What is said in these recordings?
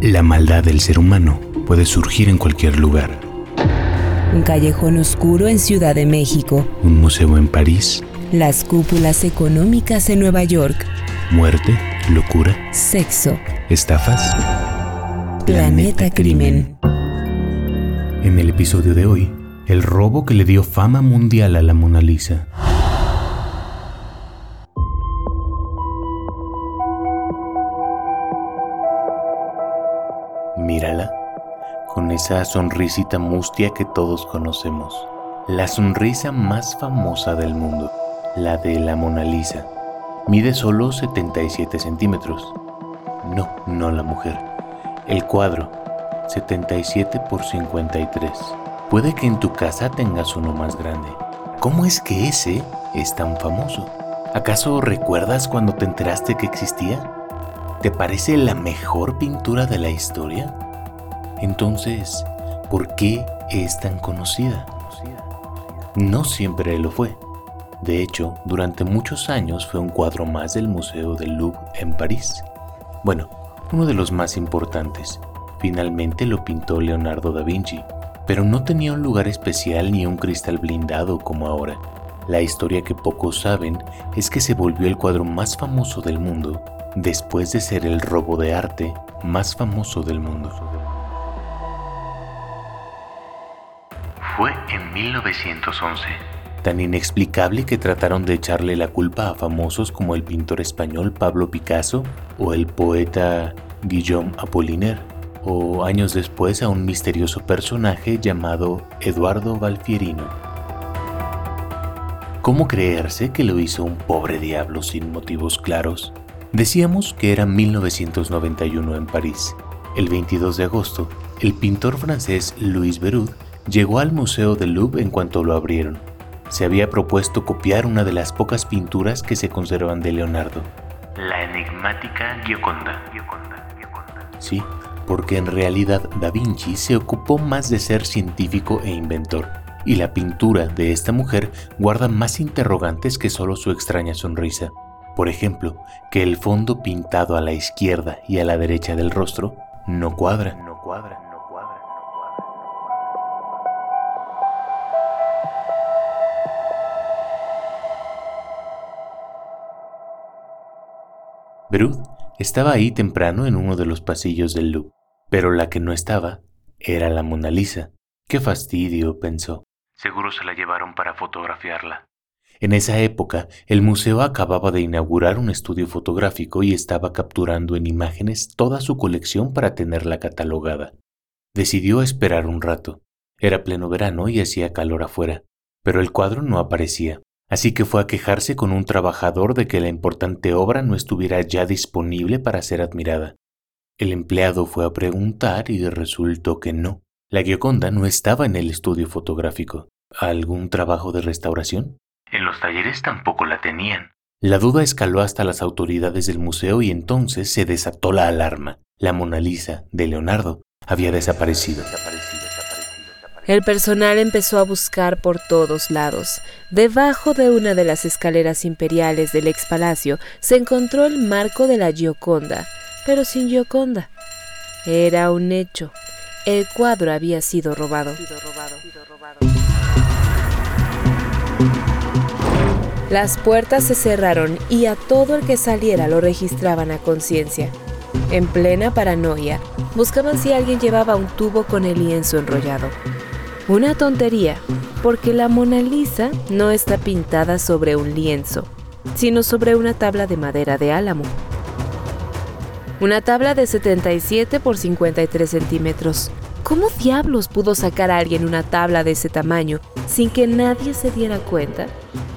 La maldad del ser humano puede surgir en cualquier lugar. Un callejón oscuro en Ciudad de México. Un museo en París. Las cúpulas económicas en Nueva York. Muerte, locura, Sexo. estafas. Planeta Crimen. En el episodio de hoy, el robo que le dio fama mundial a la Mona Lisa. Mírala, con esa sonrisita mustia que todos conocemos. La sonrisa más famosa del mundo, la de la Mona Lisa. Mide solo 77 centímetros. No, no la mujer. El cuadro, 77 por 53. Puede que en tu casa tengas uno más grande. ¿Cómo es que ese es tan famoso? ¿Acaso recuerdas cuando te enteraste que existía? ¿Te parece la mejor pintura de la historia? Entonces, ¿por qué es tan conocida? No siempre lo fue. De hecho, durante muchos años fue un cuadro más del Museo del Louvre en París. Bueno, uno de los más importantes. Finalmente lo pintó Leonardo da Vinci, pero no tenía un lugar especial ni un cristal blindado como ahora. La historia que pocos saben es que se volvió el cuadro más famoso del mundo después de ser el robo de arte más famoso del mundo. Fue en 1911. Tan inexplicable que trataron de echarle la culpa a famosos como el pintor español Pablo Picasso o el poeta Guillaume Apollinaire, o años después a un misterioso personaje llamado Eduardo Valfierino. ¿Cómo creerse que lo hizo un pobre diablo sin motivos claros? Decíamos que era 1991 en París. El 22 de agosto, el pintor francés Louis Beroud llegó al Museo del Louvre en cuanto lo abrieron. Se había propuesto copiar una de las pocas pinturas que se conservan de Leonardo, la enigmática Gioconda. Sí, porque en realidad Da Vinci se ocupó más de ser científico e inventor, y la pintura de esta mujer guarda más interrogantes que solo su extraña sonrisa. Por ejemplo, que el fondo pintado a la izquierda y a la derecha del rostro no cuadra. No cuadra. Berud estaba ahí temprano en uno de los pasillos del Louvre, pero la que no estaba era la Mona Lisa. Qué fastidio, pensó. Seguro se la llevaron para fotografiarla. En esa época, el museo acababa de inaugurar un estudio fotográfico y estaba capturando en imágenes toda su colección para tenerla catalogada. Decidió esperar un rato. Era pleno verano y hacía calor afuera, pero el cuadro no aparecía, así que fue a quejarse con un trabajador de que la importante obra no estuviera ya disponible para ser admirada. El empleado fue a preguntar y resultó que no. La Gioconda no estaba en el estudio fotográfico. ¿Algún trabajo de restauración? En los talleres tampoco la tenían. La duda escaló hasta las autoridades del museo y entonces se desató la alarma. La Mona Lisa de Leonardo había desaparecido. El personal empezó a buscar por todos lados. Debajo de una de las escaleras imperiales del ex palacio se encontró el marco de la Gioconda, pero sin Gioconda. Era un hecho. El cuadro había sido robado. Las puertas se cerraron y a todo el que saliera lo registraban a conciencia. En plena paranoia, buscaban si alguien llevaba un tubo con el lienzo enrollado. Una tontería, porque la Mona Lisa no está pintada sobre un lienzo, sino sobre una tabla de madera de álamo. Una tabla de 77 por 53 centímetros. ¿Cómo diablos pudo sacar a alguien una tabla de ese tamaño sin que nadie se diera cuenta?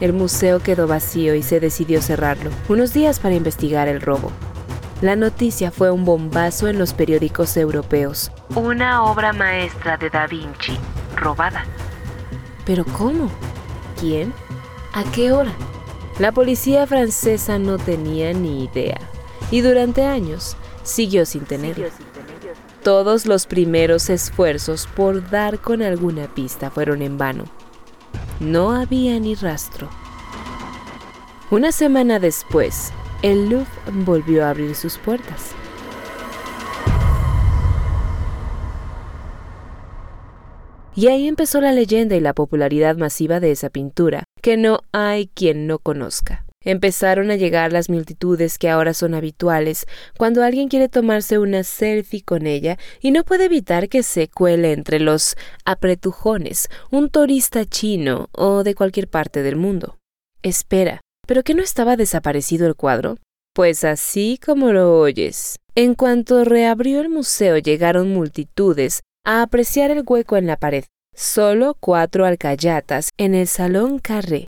El museo quedó vacío y se decidió cerrarlo, unos días para investigar el robo. La noticia fue un bombazo en los periódicos europeos. Una obra maestra de Da Vinci, robada. ¿Pero cómo? ¿Quién? ¿A qué hora? La policía francesa no tenía ni idea y durante años siguió sin tenerla. Todos los primeros esfuerzos por dar con alguna pista fueron en vano. No había ni rastro. Una semana después, el Louvre volvió a abrir sus puertas. Y ahí empezó la leyenda y la popularidad masiva de esa pintura, que no hay quien no conozca. Empezaron a llegar las multitudes que ahora son habituales cuando alguien quiere tomarse una selfie con ella y no puede evitar que se cuele entre los apretujones un turista chino o de cualquier parte del mundo. Espera, ¿pero qué no estaba desaparecido el cuadro? Pues así como lo oyes. En cuanto reabrió el museo llegaron multitudes a apreciar el hueco en la pared. Solo cuatro alcayatas en el Salón Carré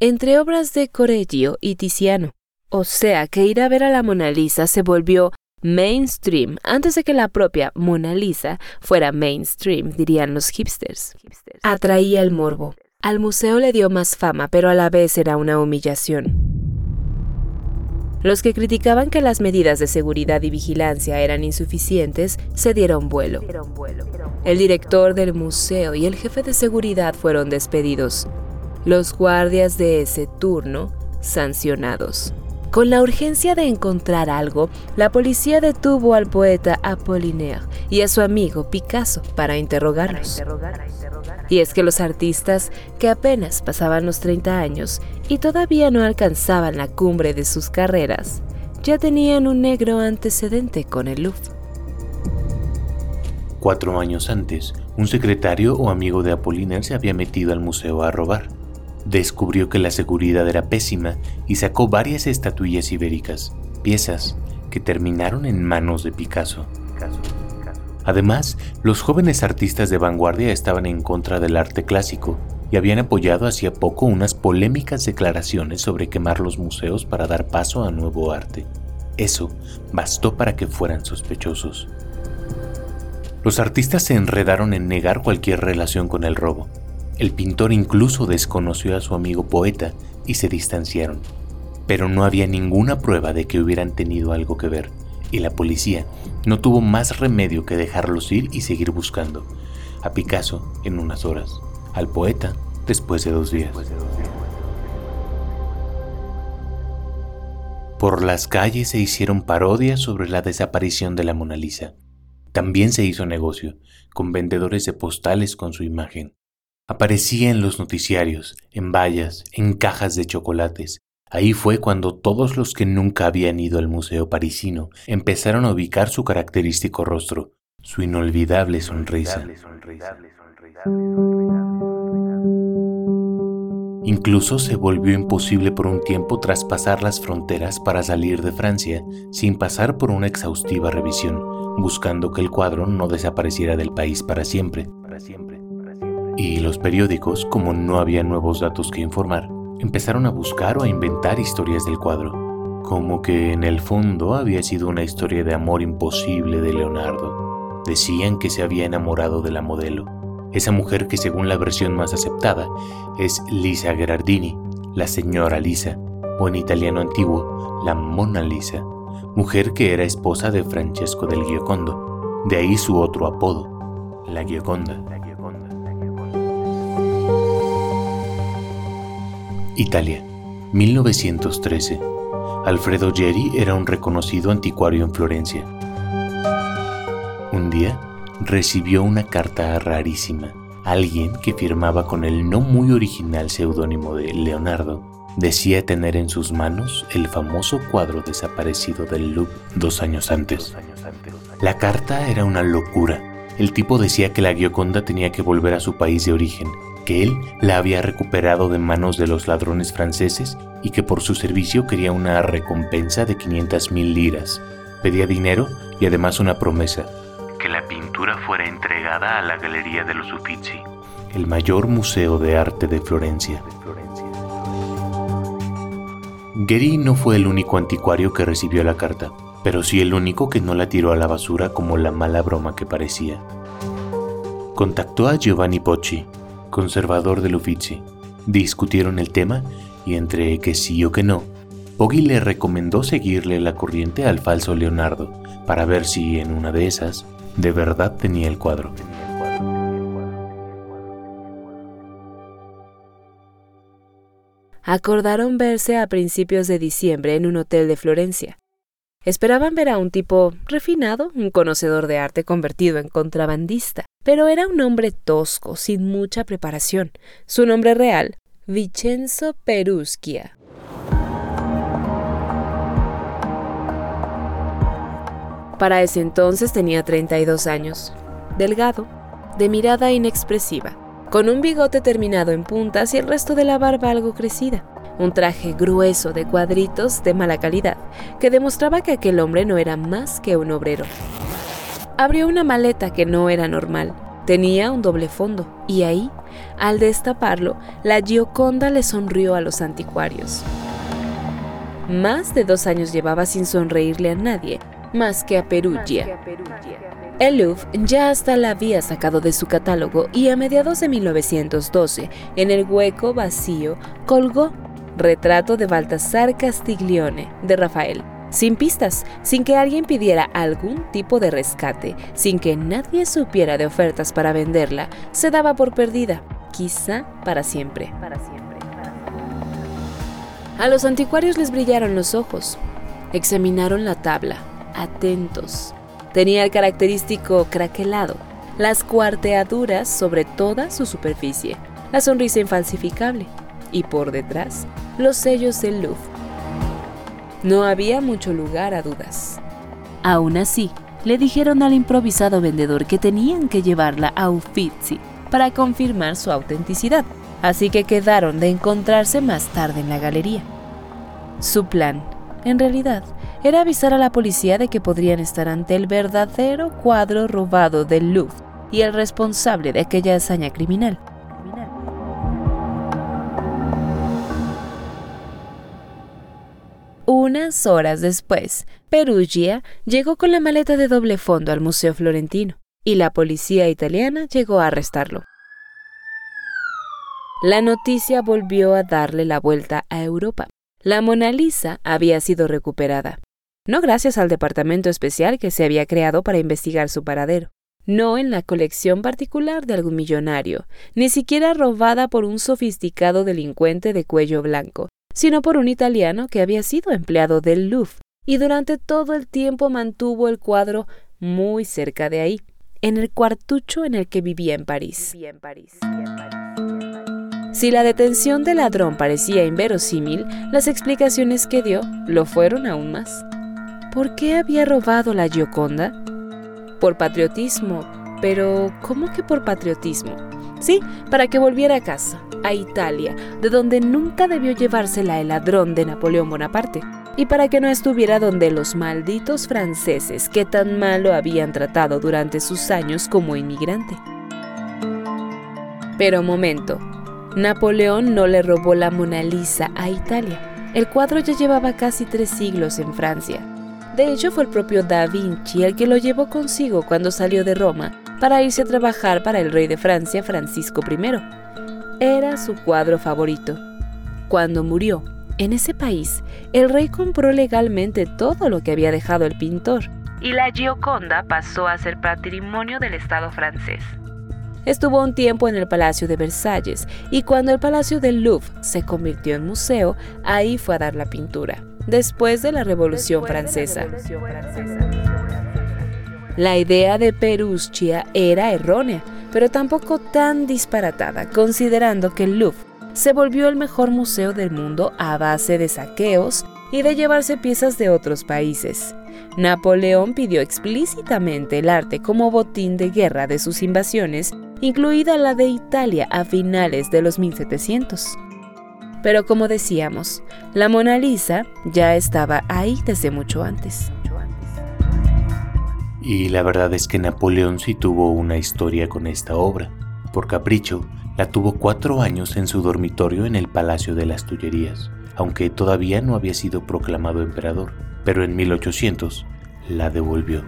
entre obras de Correggio y Tiziano. O sea que ir a ver a la Mona Lisa se volvió mainstream antes de que la propia Mona Lisa fuera mainstream, dirían los hipsters. Atraía el morbo. Al museo le dio más fama, pero a la vez era una humillación. Los que criticaban que las medidas de seguridad y vigilancia eran insuficientes se dieron vuelo. El director del museo y el jefe de seguridad fueron despedidos los guardias de ese turno sancionados. Con la urgencia de encontrar algo, la policía detuvo al poeta Apollinaire y a su amigo Picasso para interrogarlos. Y es que los artistas, que apenas pasaban los 30 años y todavía no alcanzaban la cumbre de sus carreras, ya tenían un negro antecedente con el Louvre. Cuatro años antes, un secretario o amigo de Apollinaire se había metido al museo a robar descubrió que la seguridad era pésima y sacó varias estatuillas ibéricas, piezas que terminaron en manos de Picasso. Además, los jóvenes artistas de vanguardia estaban en contra del arte clásico y habían apoyado hacía poco unas polémicas declaraciones sobre quemar los museos para dar paso a nuevo arte. Eso bastó para que fueran sospechosos. Los artistas se enredaron en negar cualquier relación con el robo, el pintor incluso desconoció a su amigo poeta y se distanciaron, pero no había ninguna prueba de que hubieran tenido algo que ver, y la policía no tuvo más remedio que dejarlos ir y seguir buscando, a Picasso en unas horas, al poeta después de dos días. Por las calles se hicieron parodias sobre la desaparición de la Mona Lisa. También se hizo negocio, con vendedores de postales con su imagen. Aparecía en los noticiarios, en vallas, en cajas de chocolates. Ahí fue cuando todos los que nunca habían ido al museo parisino empezaron a ubicar su característico rostro, su inolvidable sonrisa. Incluso se volvió imposible por un tiempo traspasar las fronteras para salir de Francia sin pasar por una exhaustiva revisión, buscando que el cuadro no desapareciera del país para siempre. Para siempre. Y los periódicos, como no había nuevos datos que informar, empezaron a buscar o a inventar historias del cuadro, como que en el fondo había sido una historia de amor imposible de Leonardo. Decían que se había enamorado de la modelo, esa mujer que según la versión más aceptada es Lisa Gherardini, la señora Lisa, o en italiano antiguo, la Mona Lisa, mujer que era esposa de Francesco del Giocondo, de ahí su otro apodo, la Gioconda. Italia, 1913. Alfredo Geri era un reconocido anticuario en Florencia. Un día recibió una carta rarísima. Alguien que firmaba con el no muy original seudónimo de Leonardo decía tener en sus manos el famoso cuadro desaparecido del Louvre dos años antes. La carta era una locura. El tipo decía que la Gioconda tenía que volver a su país de origen que él la había recuperado de manos de los ladrones franceses y que por su servicio quería una recompensa de 500 mil liras. Pedía dinero y además una promesa, pintura fuera entregada a la Galería de los Uffizi, el mayor museo de arte de Florencia. Gary no fue el único anticuario que recibió la carta, pero sí el único que no la tiró a la basura como la mala broma que parecía. Contactó a Giovanni Pocci, conservador del Uffizi. Discutieron el tema y entre que sí o que no, Poggi le recomendó seguirle la corriente al falso Leonardo para ver si en una de esas de verdad tenía el cuadro. Acordaron verse a principios de diciembre en un hotel de Florencia. Esperaban ver a un tipo refinado, un conocedor de arte convertido en contrabandista, pero era un hombre tosco, sin mucha preparación. Su nombre real, Vincenzo Peruschia. Para ese entonces tenía 32 años, delgado, de mirada inexpresiva, con un bigote terminado en puntas y el resto de la barba algo crecida un traje grueso de cuadritos de mala calidad, que demostraba que aquel hombre no era más que un obrero. Abrió una maleta que no era normal. Tenía un doble fondo, y ahí, al destaparlo, la Gioconda le sonrió a los anticuarios. Más de dos años llevaba sin sonreírle a nadie, más que a Perugia. El Louvre ya hasta la había sacado de su catálogo y a mediados de 1912, en el hueco vacío, colgó Retrato de Baltasar Castiglione, de Rafael. Sin pistas, sin que alguien pidiera algún tipo de rescate, sin que nadie supiera de ofertas para venderla, se daba por perdida, quizá para siempre. A los anticuarios les brillaron los ojos. Examinaron la tabla, atentos. Tenía el característico craquelado, las cuarteaduras sobre toda su superficie, la sonrisa infalsificable y por detrás los sellos del Louvre. No había mucho lugar a dudas. Aún así, le dijeron al improvisado vendedor que tenían que llevarla a Uffizi para confirmar su autenticidad, así que quedaron de encontrarse más tarde en la galería. Su plan, en realidad, era avisar a la policía de que podrían estar ante el verdadero cuadro robado del Louvre y el responsable de aquella hazaña criminal. Unas horas después, Perugia llegó con la maleta de doble fondo al Museo Florentino y la policía italiana llegó a arrestarlo. La noticia volvió a darle la vuelta a Europa. La Mona Lisa había sido recuperada, no gracias al departamento especial que se había creado para investigar su paradero, no en la colección particular de algún millonario, ni siquiera robada por un sofisticado delincuente de cuello blanco, sino por un italiano que había sido empleado del Louvre y durante todo el tiempo mantuvo el cuadro muy cerca de ahí, en el cuartucho en el que vivía en París. Si la detención del ladrón parecía inverosímil, las explicaciones que dio lo fueron aún más. ¿Por qué había robado la Gioconda? Por patriotismo. Pero, ¿cómo que por patriotismo? Sí, para que volviera a casa a Italia, de donde nunca debió llevársela el ladrón de Napoleón Bonaparte, y para que no estuviera donde los malditos franceses que tan mal lo habían tratado durante sus años como inmigrante. Pero momento, Napoleón no le robó la Mona Lisa a Italia. El cuadro ya llevaba casi tres siglos en Francia. De hecho, fue el propio Da Vinci el que lo llevó consigo cuando salió de Roma para irse a trabajar para el rey de Francia, Francisco I era su cuadro favorito. Cuando murió, en ese país, el rey compró legalmente todo lo que había dejado el pintor, y la Gioconda pasó a ser patrimonio del Estado francés. Estuvo un tiempo en el Palacio de Versalles y cuando el Palacio del Louvre se convirtió en museo, ahí fue a dar la pintura, después de la Revolución, Francesa. La idea de Peruschia era errónea pero tampoco tan disparatada, considerando que el Louvre se volvió el mejor museo del mundo a base de saqueos y de llevarse piezas de otros países. Napoleón pidió explícitamente el arte como botín de guerra de sus invasiones, incluida la de Italia a finales de los 1700. Pero como decíamos, la Mona Lisa ya estaba ahí desde mucho antes. Y la verdad es que Napoleón sí tuvo una historia con esta obra. Por capricho, la tuvo cuatro años en su dormitorio en el Palacio de las Tullerías, aunque todavía no había sido proclamado emperador, pero en 1800 la devolvió.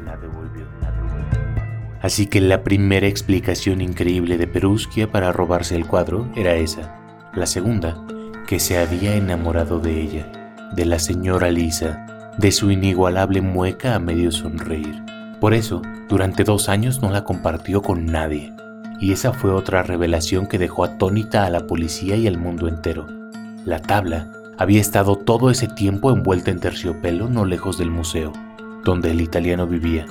Así que la primera explicación increíble de Peruschia para robarse el cuadro era esa. La segunda, que se había enamorado de ella, de la señora Lisa, de su inigualable mueca a medio sonreír. Por eso, durante dos años no la compartió con nadie. Y esa fue otra revelación que dejó atónita a la policía y al mundo entero. La tabla había estado todo ese tiempo envuelta en terciopelo no lejos del museo, donde el italiano vivía.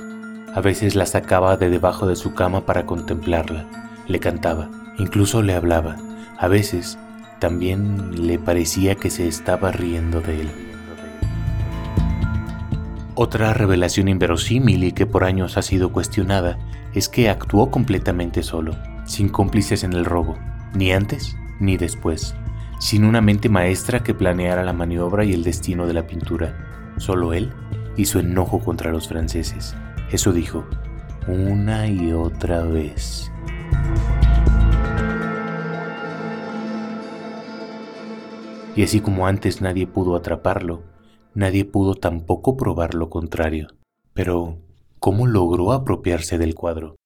A veces la sacaba de debajo de su cama para contemplarla, le cantaba, incluso le hablaba. A veces también le parecía que se estaba riendo de él. Otra revelación inverosímil y que por años ha sido cuestionada es que actuó completamente solo, sin cómplices en el robo, ni antes ni después, sin una mente maestra que planeara la maniobra y el destino de la pintura, solo él y su enojo contra los franceses. Eso dijo, una y otra vez. Y así como antes nadie pudo atraparlo, nadie pudo tampoco probar lo contrario. Pero, ¿cómo logró apropiarse del cuadro?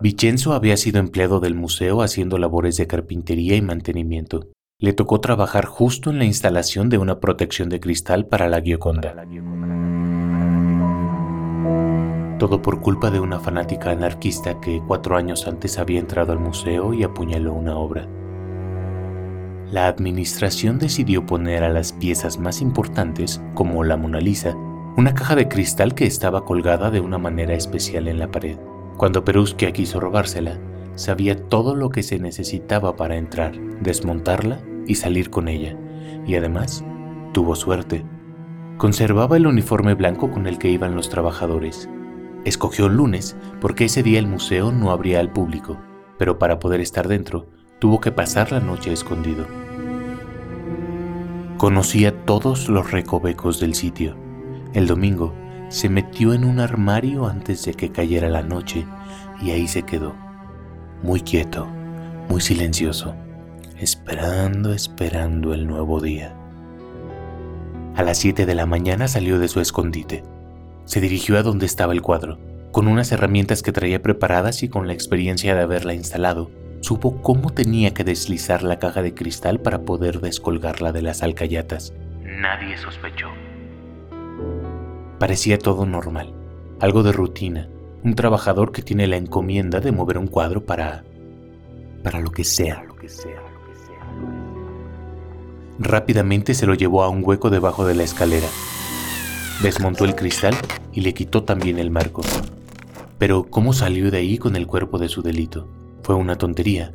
Vicenzo había sido empleado del museo haciendo labores de carpintería y mantenimiento. Le tocó trabajar justo en la instalación de una protección de cristal para la Gioconda. Todo por culpa de una fanática anarquista que cuatro años antes había entrado al museo y apuñaló una obra. La administración decidió poner a las piezas más importantes, como la Mona Lisa, una caja de cristal que estaba colgada de una manera especial en la pared. Cuando Perusquia quiso robársela, sabía todo lo que se necesitaba para entrar, desmontarla y salir con ella, y además tuvo suerte. Conservaba el uniforme blanco con el que iban los trabajadores, Escogió lunes porque ese día el museo no abría al público, pero para poder estar dentro tuvo que pasar la noche escondido. Conocía todos los recovecos del sitio. El domingo se metió en un armario antes de que cayera la noche y ahí se quedó, muy quieto, muy silencioso, esperando, esperando el nuevo día. A las 7 de la mañana salió de su escondite se dirigió a donde estaba el cuadro. Con unas herramientas que traía preparadas y con la experiencia de haberla instalado, supo cómo tenía que deslizar la caja de cristal para poder descolgarla de las alcayatas. Nadie sospechó. Parecía todo normal, algo de rutina, un trabajador que tiene la encomienda de mover un cuadro para... para lo que sea, lo que sea, lo que sea. Rápidamente se lo llevó a un hueco debajo de la escalera Desmontó el cristal y le quitó también el marco. Pero ¿cómo salió de ahí con el cuerpo de su delito? Fue una tontería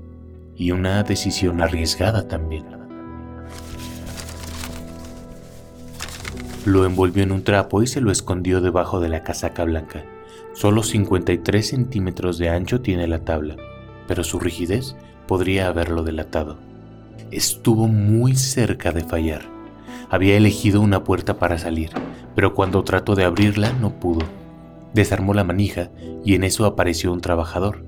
y una decisión arriesgada también. Lo envolvió en un trapo y se lo escondió debajo de la casaca blanca. Solo 53 centímetros de ancho tiene la tabla, pero su rigidez podría haberlo delatado. Estuvo muy cerca de fallar. Había elegido una puerta para salir, pero cuando trató de abrirla no pudo. Desarmó la manija y en eso apareció un trabajador.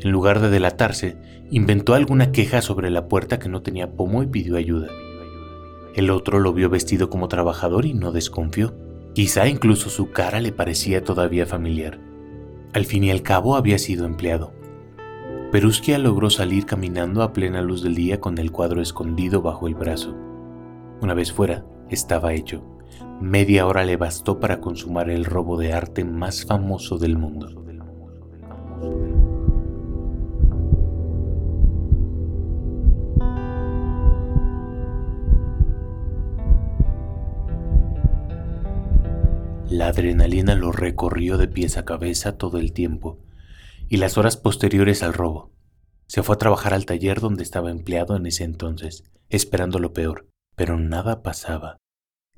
En lugar de delatarse, inventó alguna queja sobre la puerta que no tenía pomo y pidió ayuda. El otro lo vio vestido como trabajador y no desconfió. Quizá incluso su cara le parecía todavía familiar. Al fin y al cabo había sido empleado. Perusquia logró salir caminando a plena luz del día con el cuadro escondido bajo el brazo. Una vez fuera, estaba hecho. Media hora le bastó para consumar el robo de arte más famoso del mundo. La adrenalina lo recorrió de pies a cabeza todo el tiempo y las horas posteriores al robo. Se fue a trabajar al taller donde estaba empleado en ese entonces, esperando lo peor pero nada pasaba.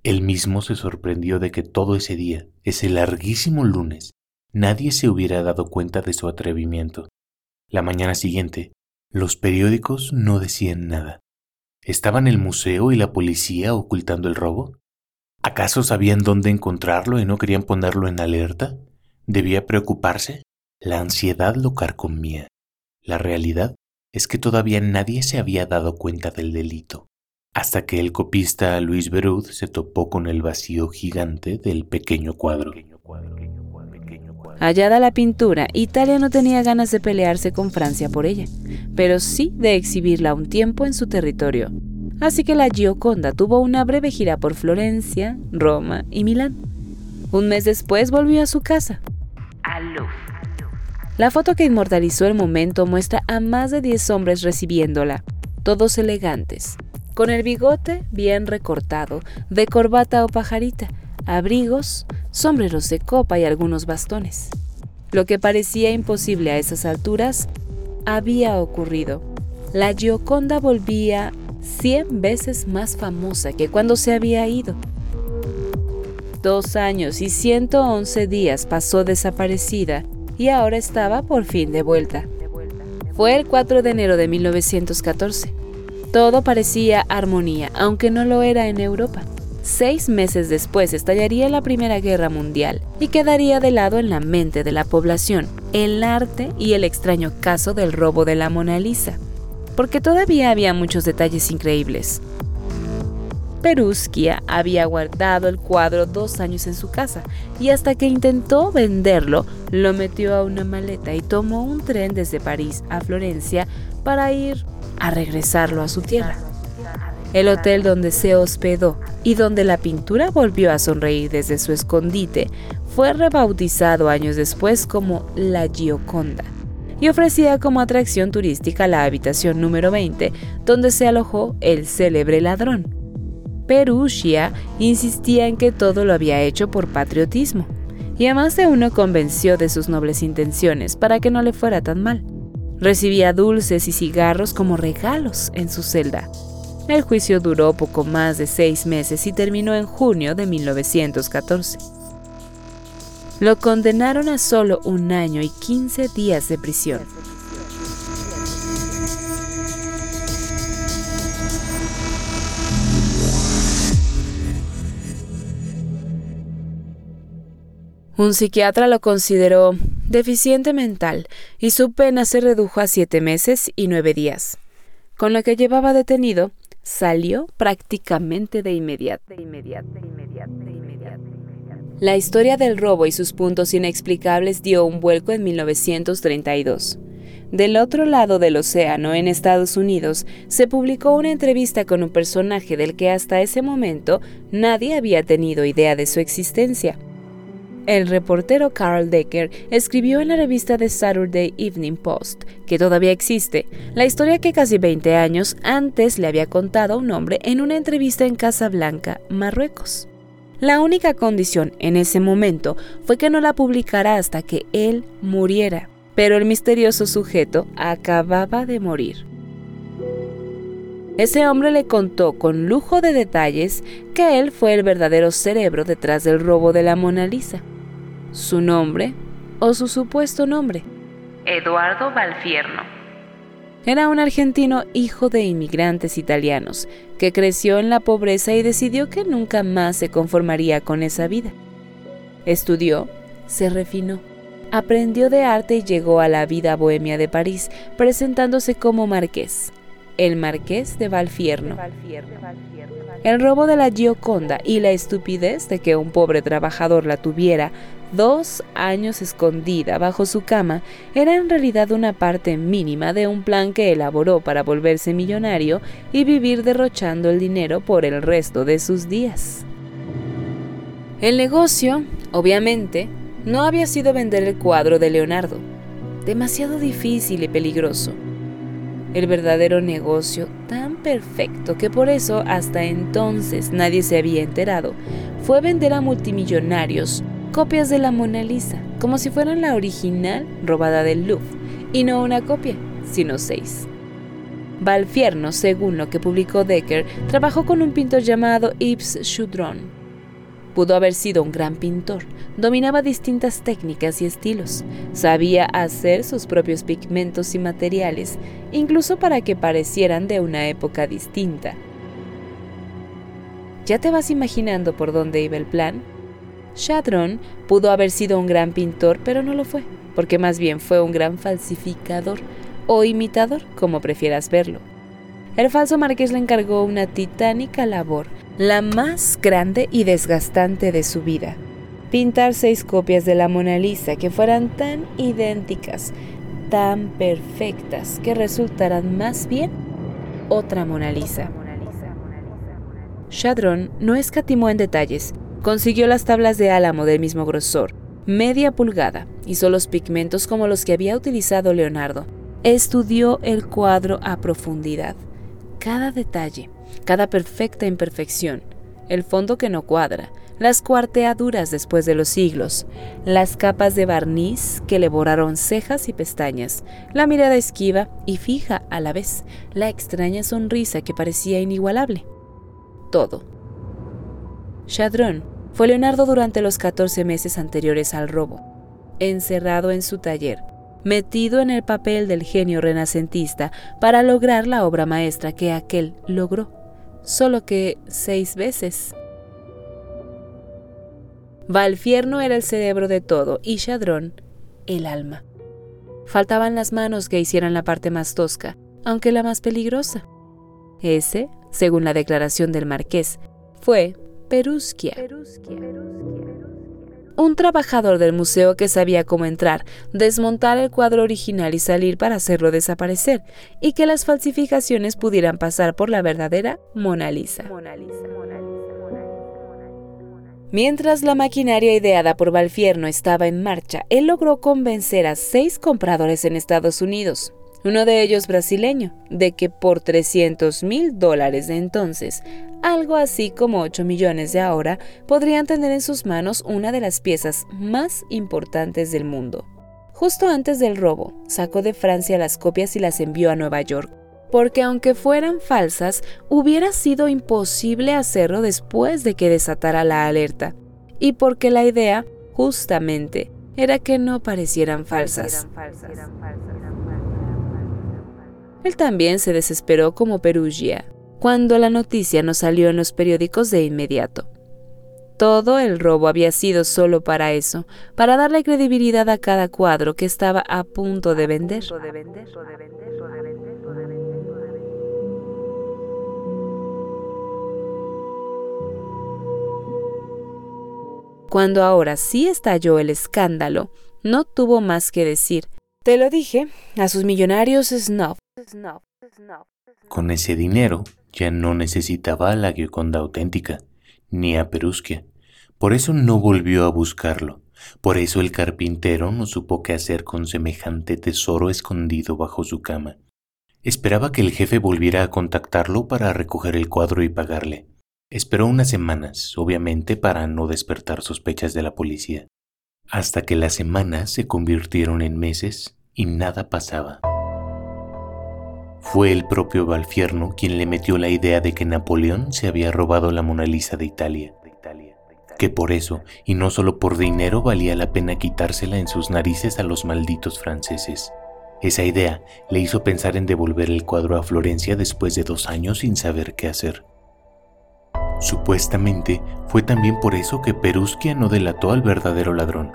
Él mismo se sorprendió de que todo ese día, ese larguísimo lunes, nadie se hubiera dado cuenta de su atrevimiento. La mañana siguiente, los periódicos no decían nada. ¿Estaban el museo y la policía ocultando el robo? ¿Acaso sabían dónde encontrarlo y no querían ponerlo en alerta? ¿Debía preocuparse? La ansiedad lo carcomía. La realidad es que todavía nadie se había dado cuenta del delito hasta que el copista Luis Berud se topó con el vacío gigante del pequeño cuadro. Hallada la pintura, Italia no tenía ganas de pelearse con Francia por ella, pero sí de exhibirla un tiempo en su territorio. Así que la Gioconda tuvo una breve gira por Florencia, Roma y Milán. Un mes después volvió a su casa. La foto que inmortalizó el momento muestra a más de 10 hombres recibiéndola, todos elegantes, con el bigote bien recortado, de corbata o pajarita, abrigos, sombreros de copa y algunos bastones. Lo que parecía imposible a esas alturas había ocurrido. La Gioconda volvía cien veces más famosa que cuando se había ido. Dos años y 111 días pasó desaparecida y ahora estaba por fin de vuelta. Fue el 4 de enero de 1914. Todo parecía armonía, aunque no lo era en Europa. Seis meses después estallaría la Primera Guerra Mundial y quedaría de lado en la mente de la población el arte y el extraño caso del robo de la Mona Lisa, porque todavía había muchos detalles increíbles. Perusquia había guardado el cuadro dos años en su casa y hasta que intentó venderlo, lo metió a una maleta y tomó un tren desde París a Florencia para ir a regresarlo a su tierra. El hotel donde se hospedó y donde la pintura volvió a sonreír desde su escondite fue rebautizado años después como La Gioconda y ofrecía como atracción turística la habitación número 20 donde se alojó el célebre ladrón. Perugia insistía en que todo lo había hecho por patriotismo, y además de uno convenció de sus nobles intenciones para que no le fuera tan mal. Recibía dulces y cigarros como regalos en su celda. El juicio duró poco más de seis meses y terminó en junio de 1914. Lo condenaron a solo un año y 15 días de prisión. Un psiquiatra lo consideró deficiente mental y su pena se redujo a siete meses y nueve días. Con lo que llevaba detenido, salió prácticamente de inmediato. La historia del robo y sus puntos inexplicables dio un vuelco en 1932. Del otro lado del océano, en Estados Unidos, se publicó una entrevista con un personaje del que hasta ese momento nadie había tenido idea de su existencia. El reportero Carl Decker escribió en la revista The Saturday Evening Post, que todavía existe, la historia que casi 20 años antes le había contado a un hombre en una entrevista en Casablanca, Marruecos. La única condición en ese momento fue que no la publicara hasta que él muriera, pero el misterioso sujeto acababa de morir. Ese hombre le contó con lujo de detalles que él fue el verdadero cerebro detrás del robo de la Mona Lisa su nombre o su supuesto nombre. Eduardo Valfierno. Era un argentino hijo de inmigrantes italianos que creció en la pobreza y decidió que nunca más se conformaría con esa vida. Estudió, se refinó, aprendió de arte y llegó a la vida bohemia de París, presentándose como marqués, el marqués de Valfierno. El robo de la Gioconda y la estupidez de que un pobre trabajador la tuviera dos años escondida bajo su cama era en realidad una parte mínima de un plan que elaboró para volverse millonario y vivir derrochando el dinero por el resto de sus días. El negocio, obviamente, no había sido vender el cuadro de Leonardo, demasiado difícil y peligroso. El verdadero negocio, tan perfecto que por eso hasta entonces nadie se había enterado, fue vender a multimillonarios copias de la Mona Lisa, como si fueran la original robada del Louvre, y no una copia, sino seis. Valfierno, según lo que publicó Decker, trabajó con un pintor llamado Yves Choudron. Pudo haber sido un gran pintor, dominaba distintas técnicas y estilos, sabía hacer sus propios pigmentos y materiales, incluso para que parecieran de una época distinta. ¿Ya te vas imaginando por dónde iba el plan? Chadron pudo haber sido un gran pintor, pero no lo fue, porque más bien fue un gran falsificador o imitador, como prefieras verlo. El falso marqués le encargó una titánica labor, la más grande y desgastante de su vida. Pintar seis copias de la Mona Lisa que fueran tan idénticas, tan perfectas, que resultaran más bien otra Mona Lisa. Chadron no escatimó en detalles, Consiguió las tablas de álamo del mismo grosor, media pulgada, hizo los pigmentos como los que había utilizado Leonardo. Estudió el cuadro a profundidad, cada detalle, cada perfecta imperfección, el fondo que no cuadra, las cuarteaduras después de los siglos, las capas de barniz que le borraron cejas y pestañas, la mirada esquiva y fija a la vez, la extraña sonrisa que parecía inigualable. Todo. Chadrón fue Leonardo durante los 14 meses anteriores al robo, encerrado en su taller, metido en el papel del genio renacentista para lograr la obra maestra que aquel logró, solo que seis veces. Valfierno era el cerebro de todo y Chadrón el alma. Faltaban las manos que hicieran la parte más tosca, aunque la más peligrosa. Ese, según la declaración del marqués, fue Perusquia. Un trabajador del museo que sabía cómo entrar, desmontar el cuadro original y salir para hacerlo desaparecer, y que las falsificaciones pudieran pasar por la verdadera Mona Lisa. Mientras la maquinaria ideada por Valfierno estaba en marcha, él logró convencer a seis compradores en Estados Unidos, uno de ellos brasileño, de que por 300 mil dólares de entonces, algo así como 8 millones de ahora, podrían tener en sus manos una de las piezas más importantes del mundo. Justo antes del robo, sacó de Francia las copias y las envió a Nueva York porque aunque fueran falsas, hubiera sido imposible hacerlo después de que desatara la alerta, y porque la idea, justamente, era que no parecieran falsas. Él también se desesperó como Perugia, cuando la noticia no salió en los periódicos de inmediato. Todo el robo había sido solo para eso, para darle credibilidad a cada cuadro que estaba a punto de vender. Cuando ahora sí estalló el escándalo, no tuvo más que decir. Te lo dije, a sus millonarios snob. Con ese dinero ya no necesitaba a la Gioconda auténtica, ni a Perusquia. Por eso no volvió a buscarlo. Por eso el carpintero no supo qué hacer con semejante tesoro escondido bajo su cama. Esperaba que el jefe volviera a contactarlo para recoger el cuadro y pagarle. Esperó unas semanas, obviamente para no despertar sospechas de la policía, hasta que las semanas se convirtieron en meses y nada pasaba. Fue el propio Valfierno quien le metió la idea de que Napoleón se había robado la Mona Lisa de Italia, que por eso, y no solo por dinero, valía la pena quitársela en sus narices a los malditos franceses. Esa idea le hizo pensar en devolver el cuadro a Florencia después de dos años sin saber qué hacer. Supuestamente fue también por eso que Perusquia no delató al verdadero ladrón,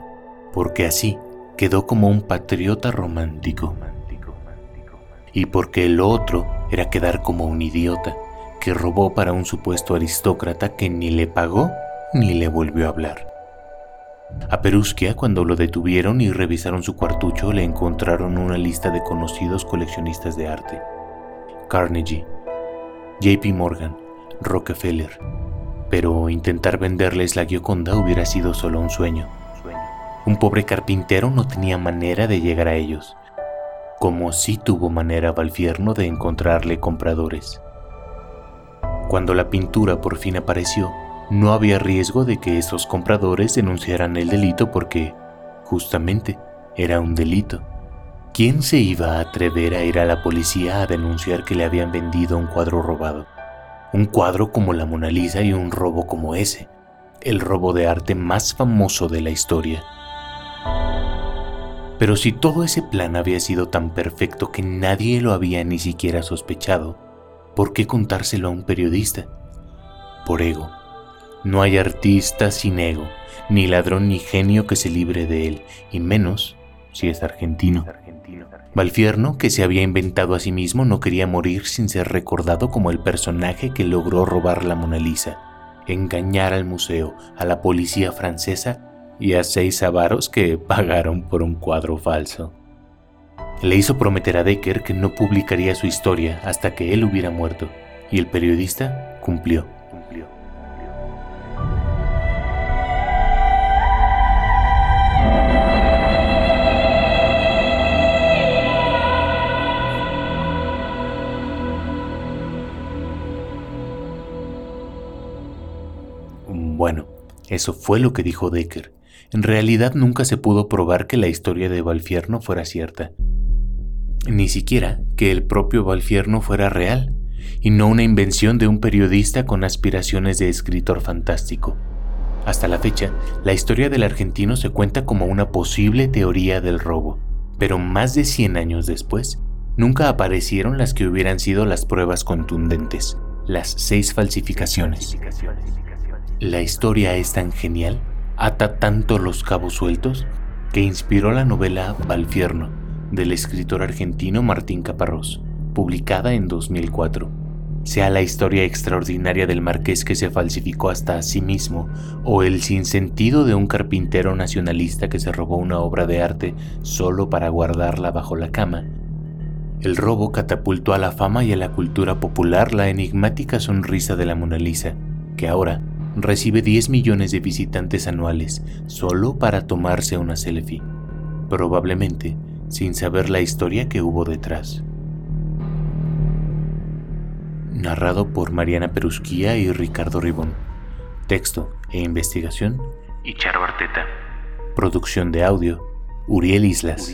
porque así quedó como un patriota romántico. Y porque lo otro era quedar como un idiota que robó para un supuesto aristócrata que ni le pagó ni le volvió a hablar. A Perusquia, cuando lo detuvieron y revisaron su cuartucho, le encontraron una lista de conocidos coleccionistas de arte. Carnegie, JP Morgan, Rockefeller, pero intentar venderles la Gioconda hubiera sido solo un sueño. Un pobre carpintero no tenía manera de llegar a ellos, como sí tuvo manera Valfierno de encontrarle compradores. Cuando la pintura por fin apareció, no había riesgo de que esos compradores denunciaran el delito porque, justamente, era un delito. ¿Quién se iba a atrever a ir a la policía a denunciar que le habían vendido un cuadro robado? un cuadro como la Mona Lisa y un robo como ese, el robo de arte más famoso de la historia. Pero si todo ese plan había sido tan perfecto que nadie lo había ni siquiera sospechado, ¿por qué contárselo a un periodista? Por ego. No hay artista sin ego, ni ladrón ni genio que se libre de él, y menos si es argentino. Valfierno, que se había inventado a sí mismo, no quería morir sin ser recordado como el personaje que logró robar la Mona Lisa, engañar al museo, a la policía francesa y a seis avaros que pagaron por un cuadro falso. Le hizo prometer a Decker que no publicaría su historia hasta que él hubiera muerto, y el periodista cumplió. Bueno, eso fue lo que dijo Decker, en realidad nunca se pudo probar que la historia de Valfierno fuera cierta. Ni siquiera que el propio Valfierno fuera real, y no una invención de un periodista con aspiraciones de escritor fantástico. Hasta la fecha, la historia del argentino se cuenta como una posible teoría del robo, pero más de 100 años después, nunca aparecieron las que hubieran sido las pruebas contundentes, las seis falsificaciones. La historia es tan genial, ata tanto los cabos sueltos, que inspiró la novela Valfierno, del escritor argentino Martín Caparrós, publicada en 2004 sea la historia extraordinaria del marqués que se falsificó hasta a sí mismo, o el sinsentido de un carpintero nacionalista que se robó una obra de arte solo para guardarla bajo la cama, el robo catapultó a la fama y a la cultura popular la enigmática sonrisa de la Mona Lisa, que ahora recibe 10 millones de visitantes anuales solo para tomarse una selfie, probablemente sin saber la historia que hubo detrás narrado por Mariana Perusquía y Ricardo Ribón. Texto e investigación, Icharo Arteta. Producción de audio, Uriel Islas.